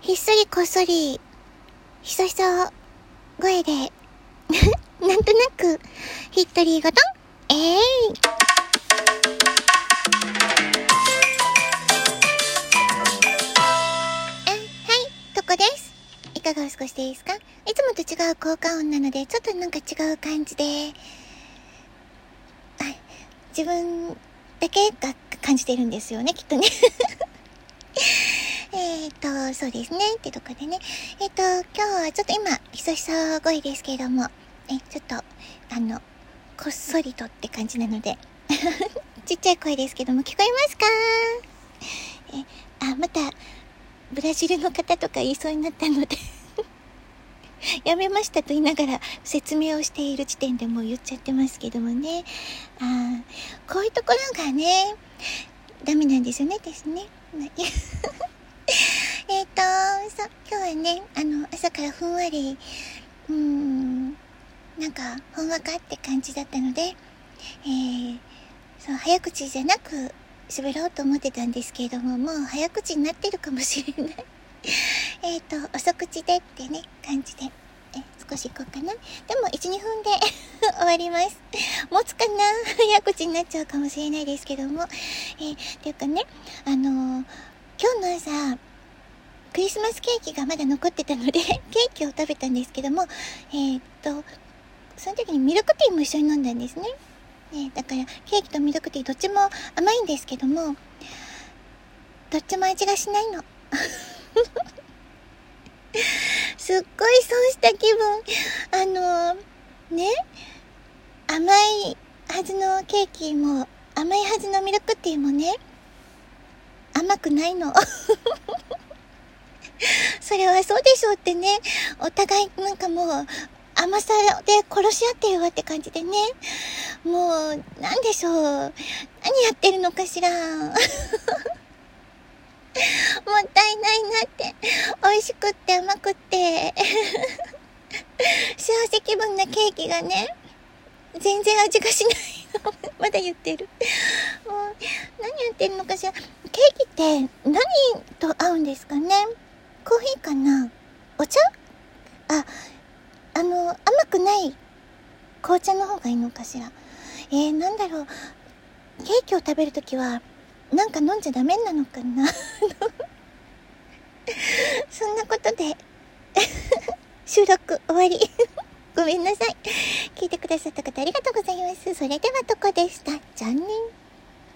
ひっそりこっそり、ひそひそ声で、なんとなく、ヒットリーごとん、えい、あ、はい、とこです。いかがお過ごしですか？いつもと違う効果音なので、ちょっとなんか違う感じで、あ自分だけが感じてるんですよね、きっとね。えっと、そうですね。ってとこでね。えっ、と、今日はちょっと今、ひそひそ声ですけれども、え、ちょっと、あの、こっそりとって感じなので、ちっちゃい声ですけども、聞こえますか？え、あ、また、ブラジルの方とか言いそうになったので やめましたと言いながら説明をしている時点でもう言っちゃってますけどもね。あこういうところがね、ダメなんですよね、ですね。今日はね、あの、朝からふんわり、うーん、なんか、ほんわかって感じだったので、えー、そう、早口じゃなく喋ろうと思ってたんですけれども、もう早口になってるかもしれない。えっと、遅口でってね、感じで、え、少し行こうかな。でも、1、2分で 終わります。持つかな早口になっちゃうかもしれないですけども。えー、っていうかね、あのー今日の朝、クリスマスケーキがまだ残ってたので、ケーキを食べたんですけども、えーっと、その時にミルクティーも一緒に飲んだんですね。ねだから、ケーキとミルクティーどっちも甘いんですけども、どっちも味がしないの。すっごい損した気分。あのね、甘いはずのケーキも、甘いはずのミルクティーもね、甘くないの。それはそうでしょうってね。お互いなんかもう甘さで殺し合ってるわって感じでね。もう、なんでしょう。何やってるのかしら。もったいないなって。美味しくって甘くって。幸せ気分なケーキがね、全然味がしないの。まだ言ってる。もう、何やってるのかしら。ケーキって何と合うんですかねコーヒーかな？お茶？あ、あの、甘くない紅茶の方がいいのかしら？えー、なんだろう。ケーキを食べるときは、なんか飲んじゃダメなのかな？そんなことで、収録終わり。ごめんなさい。聞いてくださった方ありがとうございます。それではとこでした。じゃあね。